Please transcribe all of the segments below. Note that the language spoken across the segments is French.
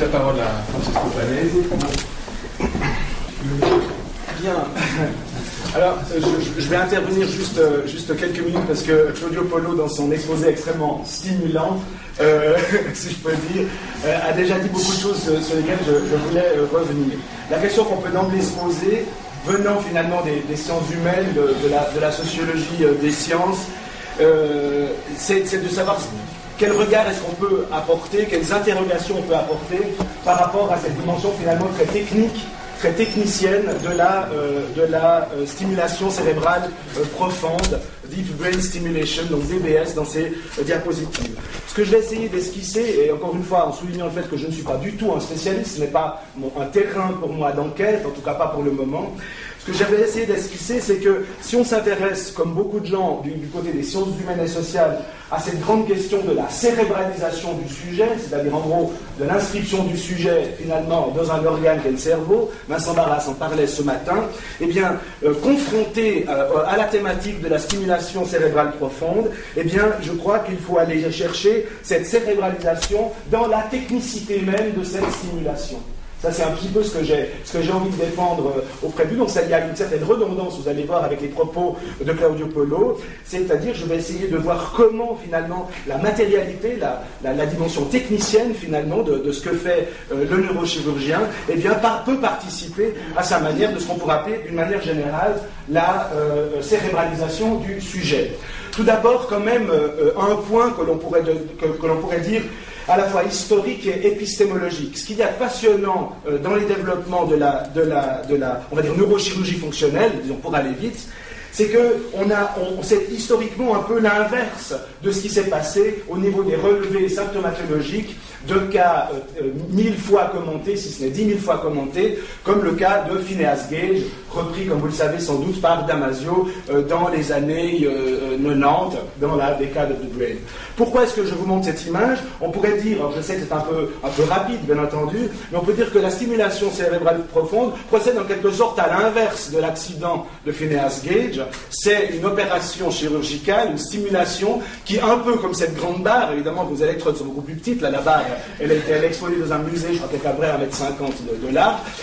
la parole à Francesco. Bien. Alors, je, je vais intervenir juste, euh, juste quelques minutes parce que Claudio Polo, dans son exposé extrêmement stimulant, euh, si je peux dire, euh, a déjà dit beaucoup de choses sur lesquelles je, voulais euh, revenir. La question qu'on peut d'emblée se poser, venant finalement des, sciences humaines, de, la, sociologie euh, des sciences, euh, c'est de savoir quel regard est-ce qu'on peut apporter, quelles interrogations on peut apporter par rapport à cette dimension finalement très technique très technicienne de la, euh, de la euh, stimulation cérébrale euh, profonde, Deep Brain Stimulation, donc DBS, dans ces diapositives. Ce que je vais essayer d'esquisser, et encore une fois en soulignant le fait que je ne suis pas du tout un spécialiste, ce n'est pas un terrain pour moi d'enquête, en tout cas pas pour le moment, ce que j'avais essayé d'esquisser, c'est que si on s'intéresse, comme beaucoup de gens du, côté des sciences humaines et sociales, à cette grande question de la cérébralisation du sujet, c'est-à-dire en gros de l'inscription du sujet finalement dans un organe qu'est le cerveau, Vincent Barras en parlait ce matin, eh bien, euh, confronté euh, à la thématique de la stimulation cérébrale profonde, eh bien, je crois qu'il faut aller chercher cette cérébralisation dans la technicité même de cette stimulation. Ça, c'est un petit peu ce que j'ai, envie de défendre euh, auprès de. Donc, ça, il y a une certaine redondance, vous allez voir, avec les propos de Claudio Polo. C'est-à-dire, je vais essayer de voir comment, finalement, la matérialité, la, dimension technicienne, finalement, de, ce que fait euh, le neurochirurgien, eh bien, peut participer à sa manière de ce qu'on pourrait appeler, d'une manière générale, la euh, cérébralisation du sujet. Tout d'abord, quand même, un point que l'on pourrait dire à la fois historique et épistémologique. Ce qu'il y a de passionnant euh, dans les développements de la, de, la, de la, on va dire, neurochirurgie fonctionnelle, disons pour aller vite, c'est qu'on a, on, c'est historiquement un peu l'inverse de ce qui s'est passé au niveau des relevés symptomatologiques de cas euh, mille fois commentés, si ce n'est dix mille fois commentés, comme le cas de Phineas Gage, repris, comme vous le savez sans doute, par Damasio euh, dans les années euh, 90, dans la décade de Brain. Pourquoi est-ce que je vous montre cette image On pourrait dire, alors je sais que c'est un peu, un peu rapide, bien entendu, mais on peut dire que la stimulation cérébrale profonde procède en quelque sorte à l'inverse de l'accident de Phineas Gage. C'est une opération chirurgicale, une stimulation qui, un peu comme cette grande barre, évidemment, vos électrodes sont beaucoup plus petites, là, la barre, elle est, elle exposée dans un musée, je crois qu'elle est à près 1m50 de, de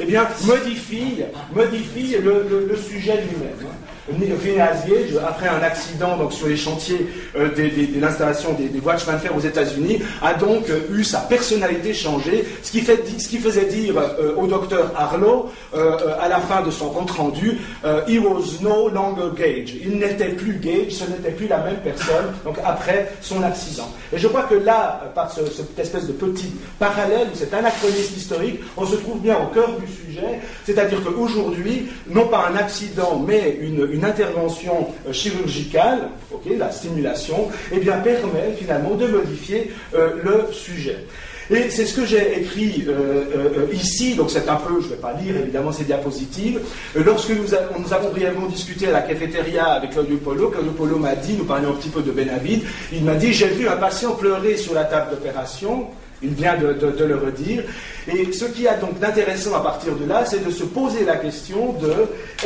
eh bien, modifie, modifie le, sujet lui-même. Gage, après un accident donc, sur les chantiers euh, de, de, de l'installation des, des, voies de de fer aux États-Unis, a donc euh, eu sa personnalité changée, ce qui, fait, ce qui faisait dire euh, au docteur Harlow, à la fin de son compte rendu, He was no longer Gage. Il n'était plus Gage, ce n'était plus la même personne, donc après son accident. Et je crois que là, par ce, cette espèce de petit parallèle, cet anachronisme historique, on se trouve bien au cœur du sujet, c'est-à-dire qu'aujourd'hui, non pas un accident, mais une intervention chirurgicale, okay, la stimulation, eh bien, permet finalement de modifier euh, le sujet. Et c'est ce que j'ai écrit euh, euh, ici, donc c'est un peu, je ne vais pas lire évidemment ces diapositives. lorsque nous, nous, avons brièvement discuté à la cafétéria avec Claudio Polo, Claudio Polo m'a dit, nous parlions un petit peu de Benavid, il m'a dit, j'ai vu un patient pleurer sur la table d'opération, il vient de, le redire. Et ce qui a donc d'intéressant à partir de là, c'est de se poser la question de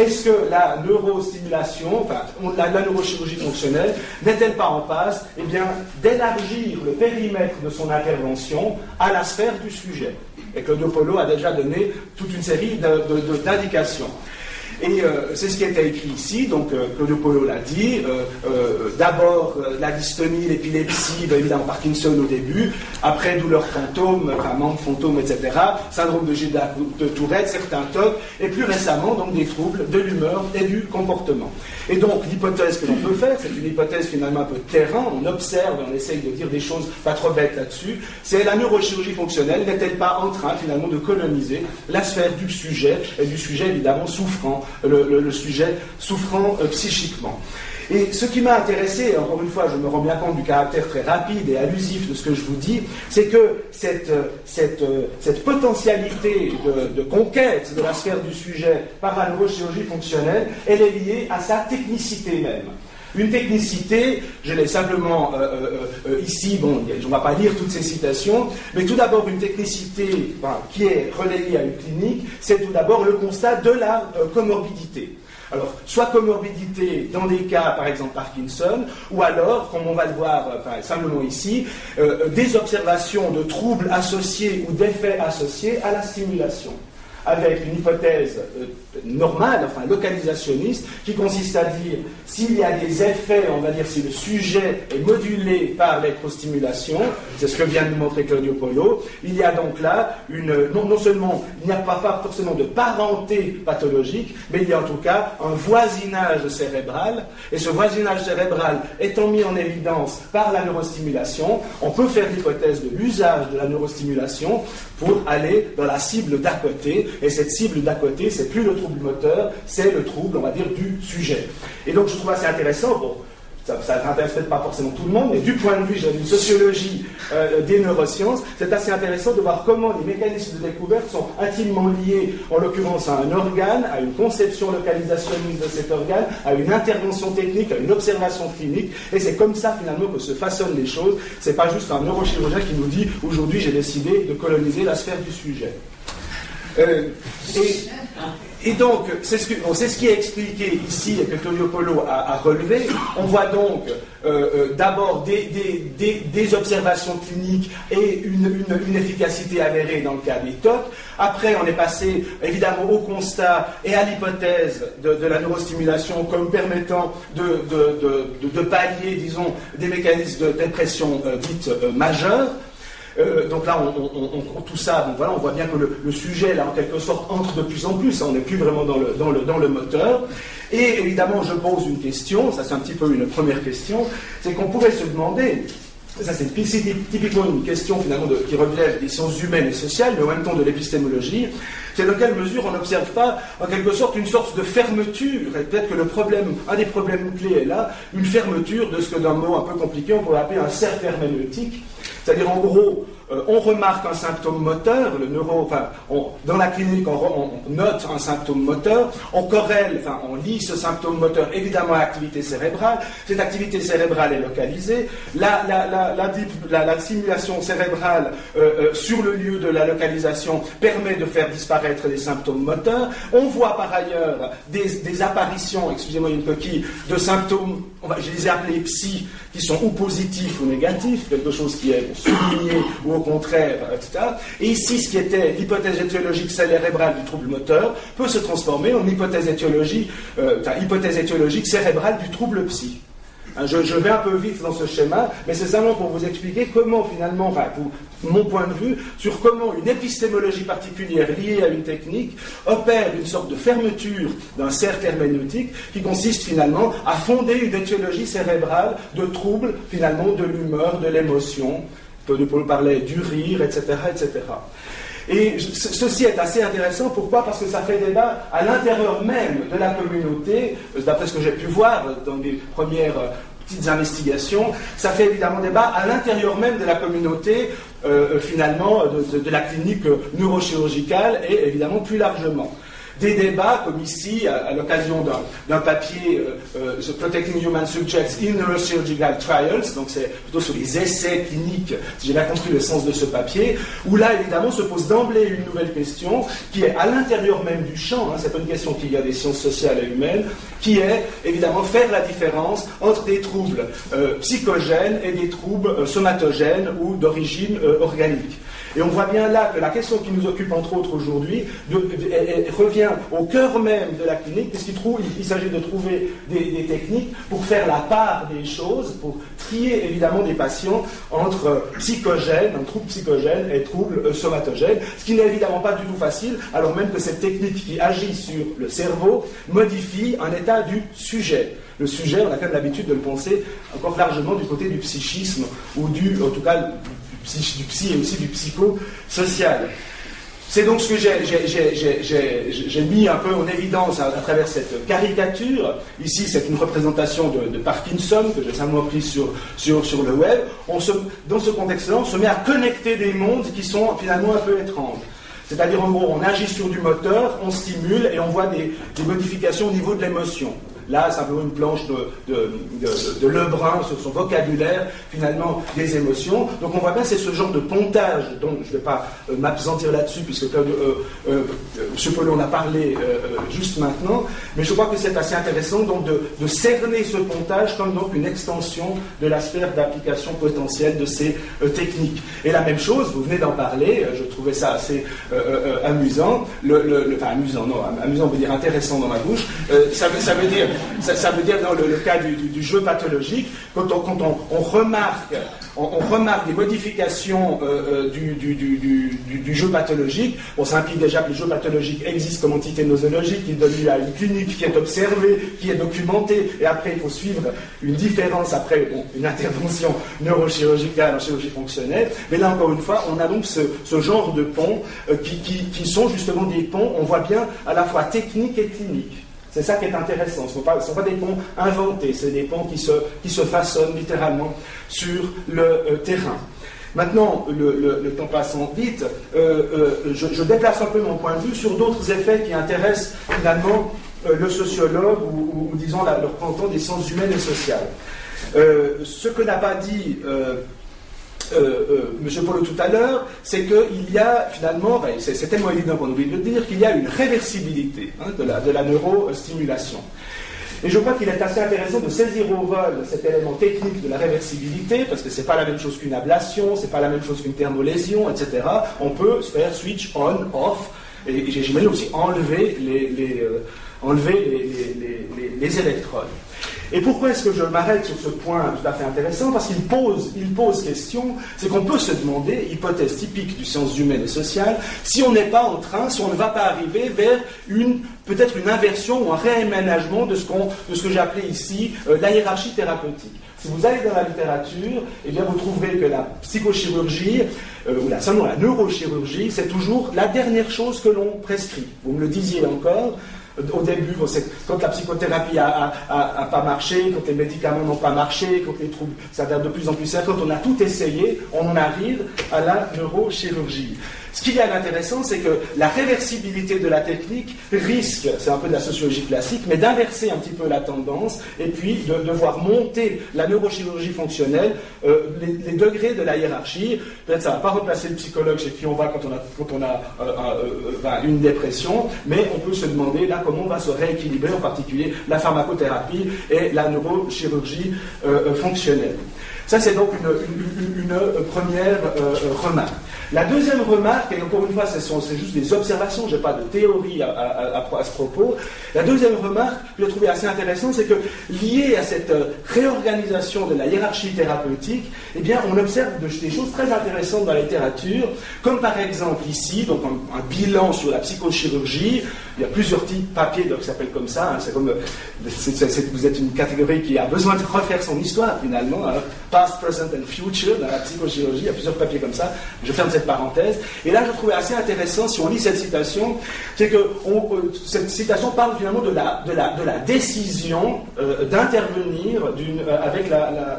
est-ce que la neurostimulation, enfin la, neurochirurgie fonctionnelle, n'est-elle pas en passe eh d'élargir le périmètre de son intervention à la sphère du sujet Et Claudio Polo a déjà donné toute une série d'indications. Et euh, c'est ce qui était écrit ici, donc euh, Claudio Polo l'a dit. Euh, D'abord la dystonie, l'épilepsie, ben, évidemment Parkinson au début, après douleur fantôme, enfin manque fantôme, etc. Syndrome de Gilles de Tourette, certains TOC, et plus récemment donc des troubles de l'humeur et du comportement. Et donc l'hypothèse que l'on peut faire, c'est une hypothèse finalement un peu terrain, on observe, on essaye de dire des choses pas trop bêtes là-dessus, c'est la neurochirurgie fonctionnelle n'est-elle pas en train finalement de coloniser la sphère du sujet, et du sujet évidemment souffrant le, sujet souffrant euh, psychiquement. Et ce qui m'a intéressé, encore une fois, je me rends bien compte du caractère très rapide et allusif de ce que je vous dis, c'est que cette, cette, cette potentialité de, de, conquête de la sphère du sujet par la neurochirurgie fonctionnelle, elle est liée à sa technicité même. Une technicité, je l'ai simplement euh, euh, euh, ici, bon, on ne va pas lire toutes ces citations, mais tout d'abord une technicité qui est relayée à une clinique, c'est tout d'abord le constat de la comorbidité. Alors, soit comorbidité dans des cas, par exemple Parkinson, ou alors, comme on va le voir simplement ici, des observations de troubles associés ou d'effets associés à la stimulation avec une hypothèse euh, normale, enfin localisationniste, qui consiste à dire s'il y a des effets, on va dire si le sujet est modulé par l'électrostimulation, c'est ce que vient de nous montrer Claudio Polo, il y a donc là une, non, non seulement il n'y a pas, pas forcément de parenté pathologique, mais il y a en tout cas un voisinage cérébral, et ce voisinage cérébral étant mis en évidence par la neurostimulation, on peut faire l'hypothèse de l'usage de la neurostimulation pour aller dans la cible d'à côté, et cette cible d'à côté, c'est plus le trouble moteur, c'est le trouble, on va dire, du sujet. Et donc je trouve assez intéressant, bon, ça n'intéresse peut-être pas forcément tout le monde, mais du point de vue d'une sociologie euh, des neurosciences, c'est assez intéressant de voir comment les mécanismes de découverte sont intimement liés, en l'occurrence, à un organe, à une conception localisationniste de cet organe, à une intervention technique, à une observation clinique, et c'est comme ça finalement que se façonnent les choses. C'est pas juste un neurochirurgien qui nous dit aujourd'hui j'ai décidé de coloniser la sphère du sujet. Euh, et, donc, c'est ce, qui est expliqué ici et que Toyo Polo a, relevé. On voit donc euh, euh, d'abord des, observations cliniques et une, efficacité avérée dans le cas des TOC. Après, on est passé évidemment au constat et à l'hypothèse de, la neurostimulation comme permettant de, de, pallier, disons, des mécanismes de dépression dites majeures. Euh, donc là, on, tout ça, voilà, on voit bien que le, sujet, là, en quelque sorte, entre de plus en plus. Hein, on n'est plus vraiment dans le moteur. Et évidemment, je pose une question, ça c'est un petit peu une première question, c'est qu'on pourrait se demander, ça c'est typiquement une question finalement qui relève des sciences humaines et sociales, mais en même temps de l'épistémologie, c'est dans quelle mesure on n'observe pas en quelque sorte une sorte de fermeture, et peut-être que le problème, un des problèmes clés est là, une fermeture de ce que d'un mot un peu compliqué on pourrait appeler un cercle herméneutique, c'est-à-dire, en gros, euh, on remarque un symptôme moteur, dans la clinique, on, note un symptôme moteur, on corrèle, on lit ce symptôme moteur évidemment à l'activité cérébrale. Cette activité cérébrale est localisée. La, la, simulation cérébrale euh, euh, sur le lieu de la localisation permet de faire disparaître les symptômes moteurs. On voit par ailleurs des, apparitions, excusez-moi une coquille, de symptômes, je les ai appelés psy, qui sont ou positifs ou négatifs, quelque chose qui est souligné ou au contraire, etc. Et ici, ce qui était l'hypothèse étiologique cérébrale du trouble moteur peut se transformer en hypothèse étiologique, euh, cérébrale du trouble psy. Hein, je, vais un peu vite dans ce schéma, mais c'est simplement pour vous expliquer comment finalement, mon point de vue, sur comment une épistémologie particulière liée à une technique opère une sorte de fermeture d'un cercle herméneutique qui consiste finalement à fonder une étiologie cérébrale de troubles finalement de l'humeur, de l'émotion. Paul parlait du rire, etc., etc. Et ceci est assez intéressant. Pourquoi? Parce que ça fait débat à l'intérieur même de la communauté, d'après ce que j'ai pu voir dans les premières euh, petites investigations, ça fait évidemment débat à l'intérieur même de la communauté, euh, euh, finalement, de, la clinique neurochirurgicale et évidemment plus largement des débats, comme ici, à, l'occasion d'un papier euh, euh, Protecting Human Subjects in Neurosurgical Trials, donc c'est plutôt sur les essais cliniques, si j'ai bien compris le sens de ce papier, où là, évidemment, se pose d'emblée une nouvelle question, qui est à l'intérieur même du champ, hein, c'est pas une question qu'il y a des sciences sociales et humaines, qui est, évidemment, faire la différence entre des troubles euh, psychogènes et des troubles somatogènes ou d'origine organique. Et on voit bien là que la question qui nous occupe entre autres aujourd'hui revient au cœur même de la clinique, puisqu'il il, s'agit de trouver des, techniques pour faire la part des choses, pour trier évidemment des patients entre psychogènes, un trouble psychogène et trouble euh, somatogène, ce qui n'est évidemment pas du tout facile, alors même que cette technique qui agit sur le cerveau modifie un état du sujet. Le sujet, on a quand même l'habitude de le penser encore largement du côté du psychisme, ou du, en tout cas, du psy et aussi du psychosocial. C'est donc ce que j'ai mis un peu en évidence à, travers cette caricature. Ici, c'est une représentation de, Parkinson que j'ai simplement prise sur, le web. Dans ce contexte-là, on se met à connecter des mondes qui sont finalement un peu étranges. C'est-à-dire, en gros, on agit sur du moteur, on stimule et on voit des modifications au niveau de l'émotion. Là, simplement une planche de, Lebrun sur son vocabulaire, finalement, des émotions. Donc on voit bien, c'est ce genre de pontage, dont je ne vais pas euh, m'absentir là-dessus, puisque euh, euh, M. Polo en a parlé juste maintenant, mais je crois que c'est assez intéressant donc de, cerner ce pontage comme donc une extension de la sphère d'application potentielle de ces techniques. Et la même chose, vous venez d'en parler, je trouvais ça assez amusant, le, enfin amusant, non, amusant veut dire intéressant dans ma bouche, ça, veut dire, ça, veut dire dans le, cas du, jeu pathologique, quand on, remarque, des modifications euh, euh, du, du, jeu pathologique, on s'implique déjà que le jeu pathologique existe comme entité nosologique, il donne lieu à une clinique qui est observée, qui est documentée, et après il faut suivre une différence, après une intervention neurochirurgicale en chirurgie fonctionnelle. Mais là encore une fois, on a donc ce, genre de ponts euh, qui, qui sont justement des ponts, on voit bien, à la fois techniques et cliniques. C'est ça qui est intéressant. Ce ne sont, pas des ponts inventés, c'est des ponts qui se, qui se façonnent littéralement sur le euh, terrain. Maintenant, le, temps passant vite, euh, euh, je, déplace un peu mon point de vue sur d'autres effets qui intéressent finalement le sociologue ou, disons le représentant des sciences humaines et sociales. ce que n'a pas dit euh, euh, M. Polo tout à l'heure, c'est qu'il y a finalement, ben, c'est tellement évident qu'on oublie de le dire, qu'il y a une réversibilité hein, de, la, neurostimulation. Et je crois qu'il est assez intéressant de saisir au vol cet élément technique de la réversibilité, parce que ce n'est pas la même chose qu'une ablation, c'est pas la même chose qu'une thermolésion, etc. On peut faire switch on, off, et j'imagine aussi enlever les, euh, électrodes. Et pourquoi est-ce que je m'arrête sur ce point tout à fait intéressant? Parce qu'il pose, il pose question, c'est qu'on peut se demander, hypothèse typique du sciences humaines et sociales, si on n'est pas en train, si on ne va pas arriver vers une peut-être une inversion ou un réaménagement de ce, qu'on, de ce que j'ai appelé ici euh, la hiérarchie thérapeutique. Si vous allez dans la littérature, eh bien vous trouverez que la psychochirurgie, euh, ou la, seulement la neurochirurgie, c'est toujours la dernière chose que l'on prescrit. Vous me le disiez encore, au début, quand la psychothérapie n'a pas marché, quand les médicaments n'ont pas marché, quand les troubles s'avèrent de plus en plus sérieux, quand on a tout essayé, on en arrive à la neurochirurgie. Ce qu'il y a d'intéressant, c'est que la réversibilité de la technique risque, c'est un peu de la sociologie classique, mais d'inverser un petit peu la tendance et puis de, voir monter la neurochirurgie fonctionnelle, euh, les, degrés de la hiérarchie. Peut-être ça ne va pas remplacer le psychologue chez qui on va quand on a, quand on a euh, euh, une dépression, mais on peut se demander là comment on va se rééquilibrer, en particulier la pharmacothérapie et la neurochirurgie fonctionnelle. Ça, c'est donc une, première remarque. La deuxième remarque, et encore une fois, c'est juste des observations, je n'ai pas de théorie à, ce propos. La deuxième remarque que j'ai trouvée assez intéressante, c'est que lié à cette euh, réorganisation de la hiérarchie thérapeutique, eh bien, on observe des choses très intéressantes dans la littérature, comme par exemple ici, donc un, bilan sur la psychochirurgie. Il y a plusieurs types de papiers qui s'appellent comme ça. Hein. c'est comme vous êtes une catégorie qui a besoin de refaire son histoire finalement, hein. past, present and future dans la psychochirurgie. Il y a plusieurs papiers comme ça. Je ferme parenthèse. Et là, je trouvais assez intéressant, si on lit cette citation, c'est que euh, cette citation parle finalement de la, décision euh, d'intervenir euh, avec la,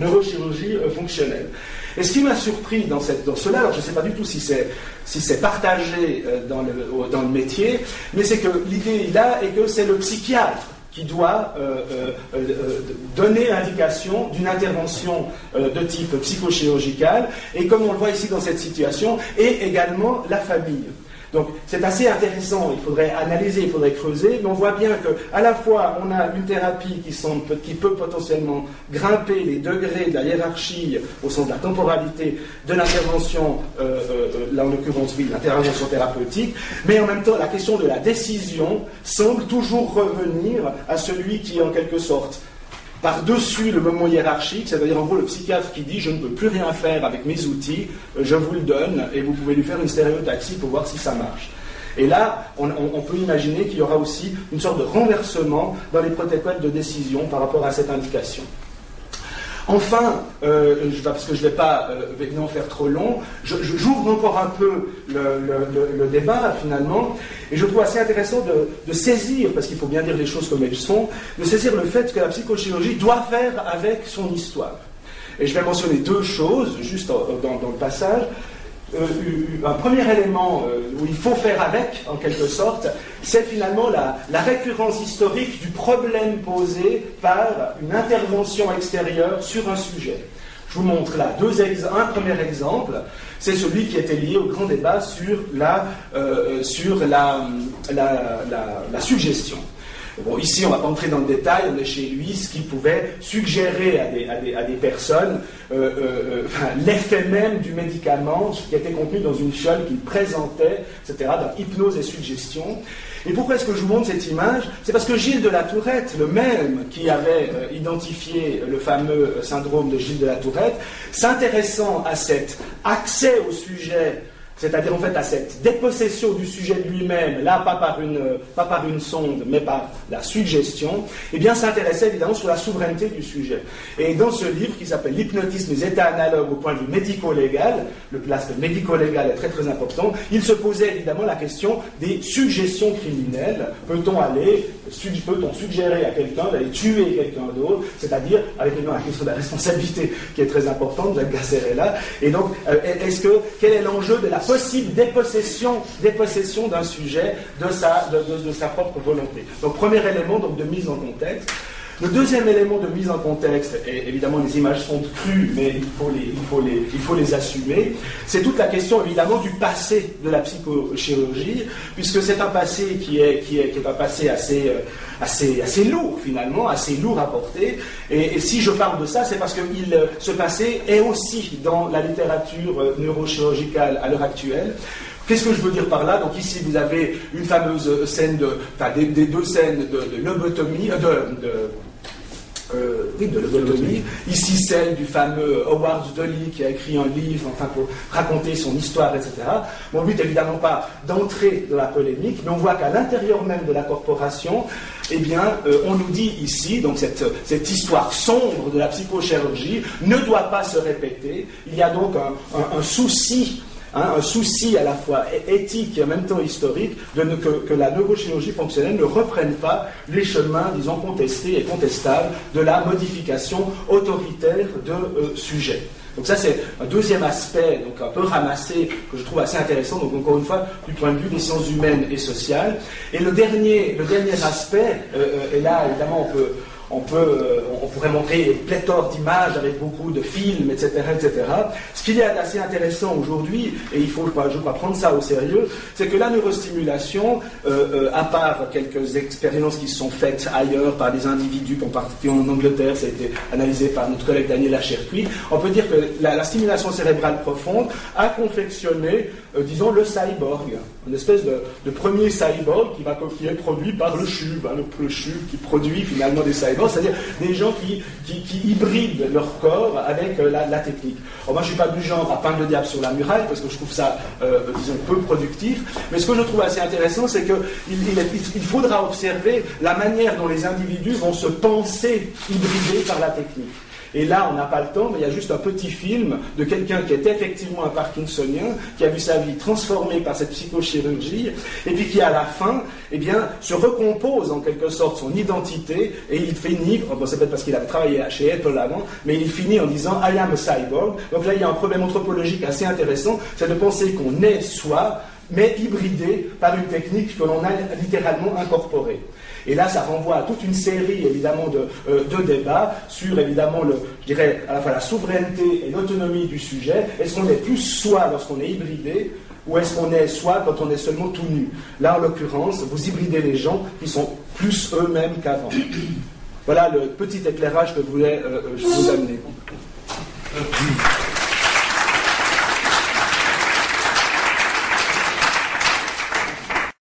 neurochirurgie fonctionnelle. Et ce qui m'a surpris dans, cela, alors je ne sais pas du tout si c'est partagé dans, le, dans le métier, mais c'est que l'idée là est que c'est le psychiatre qui doit euh, euh, euh, donner indication d'une intervention de type psychochirurgical, et comme on le voit ici dans cette situation, et également la famille. Donc c'est assez intéressant, il faudrait analyser, il faudrait creuser, mais on voit bien qu'à la fois on a une thérapie qui, peut potentiellement grimper les degrés de la hiérarchie au sens de la temporalité de l'intervention, là en l'occurrence oui, l'intervention thérapeutique, mais en même temps la question de la décision semble toujours revenir à celui qui en quelque sorte par-dessus le moment hiérarchique, c'est-à-dire en gros le psychiatre qui dit je ne peux plus rien faire avec mes outils, euh, je vous le donne et vous pouvez lui faire une stéréotaxie pour voir si ça marche. Et là, on, peut imaginer qu'il y aura aussi une sorte de renversement dans les protocoles de décision par rapport à cette indication. Enfin, euh, parce que je ne vais pas euh, faire trop long, j'ouvre encore un peu le, débat finalement, et je trouve assez intéressant de, saisir, parce qu'il faut bien dire les choses comme elles sont, de saisir le fait que la psychochirurgie doit faire avec son histoire. Et je vais mentionner deux choses, juste dans, le passage. Un premier élément où il faut faire avec, en quelque sorte, c'est finalement la, récurrence historique du problème posé par une intervention extérieure sur un sujet. Je vous montre là deux un premier exemple, c'est celui qui était lié au grand débat sur la, la suggestion. Bon, ici, on ne va pas entrer dans le détail, on est chez lui, ce qui pouvait suggérer à des, à des, à des personnes euh, euh, euh l'effet même du médicament, ce qui était contenu dans une fiole qu'il présentait, etc., dans hypnose et suggestion. Et pourquoi est-ce que je vous montre cette image? C'est parce que Gilles de la Tourette, le même qui avait identifié le fameux syndrome de Gilles de la Tourette, s'intéressant à cet accès au sujet c'est-à-dire en fait à cette dépossession du sujet de lui-même, là pas par, une, pas par une sonde, mais par la suggestion, eh bien s'intéressait évidemment sur la souveraineté du sujet. Et dans ce livre qui s'appelle L'hypnotisme des états analogues au point de vue médico-légal, le place médico-légal est très très important, il se posait évidemment la question des suggestions criminelles. Peut-on aller, peut-on suggérer à quelqu'un d'aller tuer quelqu'un d'autre, c'est-à-dire avec la question de la responsabilité qui est très importante, Jacques Gasser est là. Et donc, euh, est-ce que, quel est l'enjeu de la possible dépossession, d'un sujet de sa, propre volonté. Donc premier élément de mise en contexte. Le deuxième élément de mise en contexte, et évidemment les images sont crues, mais il faut les, il faut les, il faut les assumer, c'est toute la question évidemment du passé de la psychochirurgie, puisque c'est un passé qui est, qui est, qui un passé assez, euh, assez, assez lourd finalement, assez lourd à porter. Et, si je parle de ça, c'est parce que il, ce passé est aussi dans la littérature euh, neurochirurgicale à l'heure actuelle. Qu'est-ce que je veux dire par là? Donc ici, vous avez une fameuse scène de, enfin, des, deux scènes de, de lobotomie, euh, de, de euh, oui, de lobotomie. Ici, celle du fameux Howard Dolly qui a écrit un livre enfin, pour raconter son histoire, etc. Mon but, évidemment, pas d'entrer dans la polémique, mais on voit qu'à l'intérieur même de la corporation, eh bien, euh, on nous dit ici, donc cette, cette, histoire sombre de la psychochirurgie ne doit pas se répéter. Il y a donc un, un souci Hein, un souci à la fois éthique et en même temps historique de que, la neurochirurgie fonctionnelle ne reprenne pas les chemins, disons, contestés et contestables de la modification autoritaire de euh, sujets. Donc ça c'est un deuxième aspect, donc un peu ramassé, que je trouve assez intéressant, donc encore une fois, du point de vue des sciences humaines et sociales. Et le dernier, le dernier aspect, euh, euh et là évidemment on peut, on, peut, euh, on pourrait montrer pléthore d'images avec beaucoup de films, etc. etc. Ce qu'il y a d'assez intéressant aujourd'hui, et il faut, je crois, prendre ça au sérieux, c'est que la neurostimulation, euh, euh, à part quelques expériences qui sont faites ailleurs par des individus, en particulier en Angleterre, ça a été analysé par notre collègue Daniel Achercuit, on peut dire que la, stimulation cérébrale profonde a confectionné, disons, le cyborg, une espèce de, premier cyborg qui, va, est produit par le CHUV, hein, le, le qui produit finalement des cyborgs c'est-à-dire des gens qui, hybrident leur corps avec euh, la, technique. moi, je ne suis pas du genre à peindre le diable sur la muraille, parce que je trouve ça, euh, disons, peu productif, mais ce que je trouve assez intéressant, c'est qu'il il, faudra observer la manière dont les individus vont se penser hybridés par la technique. Et là, on n'a pas le temps, mais il y a juste un petit film de quelqu'un qui est effectivement un Parkinsonien, qui a vu sa vie transformée par cette psychochirurgie, et puis qui, à la fin, eh bien, se recompose en quelque sorte son identité, et il finit, bon, c'est peut-être parce qu'il avait travaillé chez Apple avant, mais il finit en disant I am a cyborg. Donc là, il y a un problème anthropologique assez intéressant, c'est de penser qu'on est soi, mais hybridé par une technique que l'on a littéralement incorporée. Et là, ça renvoie à toute une série, évidemment, de, euh, de débats sur, évidemment, le, je dirais, à la fois la souveraineté et l'autonomie du sujet. Est-ce qu'on est plus soi lorsqu'on est hybridé ou est-ce qu'on est soi quand on est seulement tout nu? Là, en l'occurrence, vous hybridez les gens qui sont plus eux-mêmes qu'avant. Voilà le petit éclairage que je voulais euh, euh, vous amener.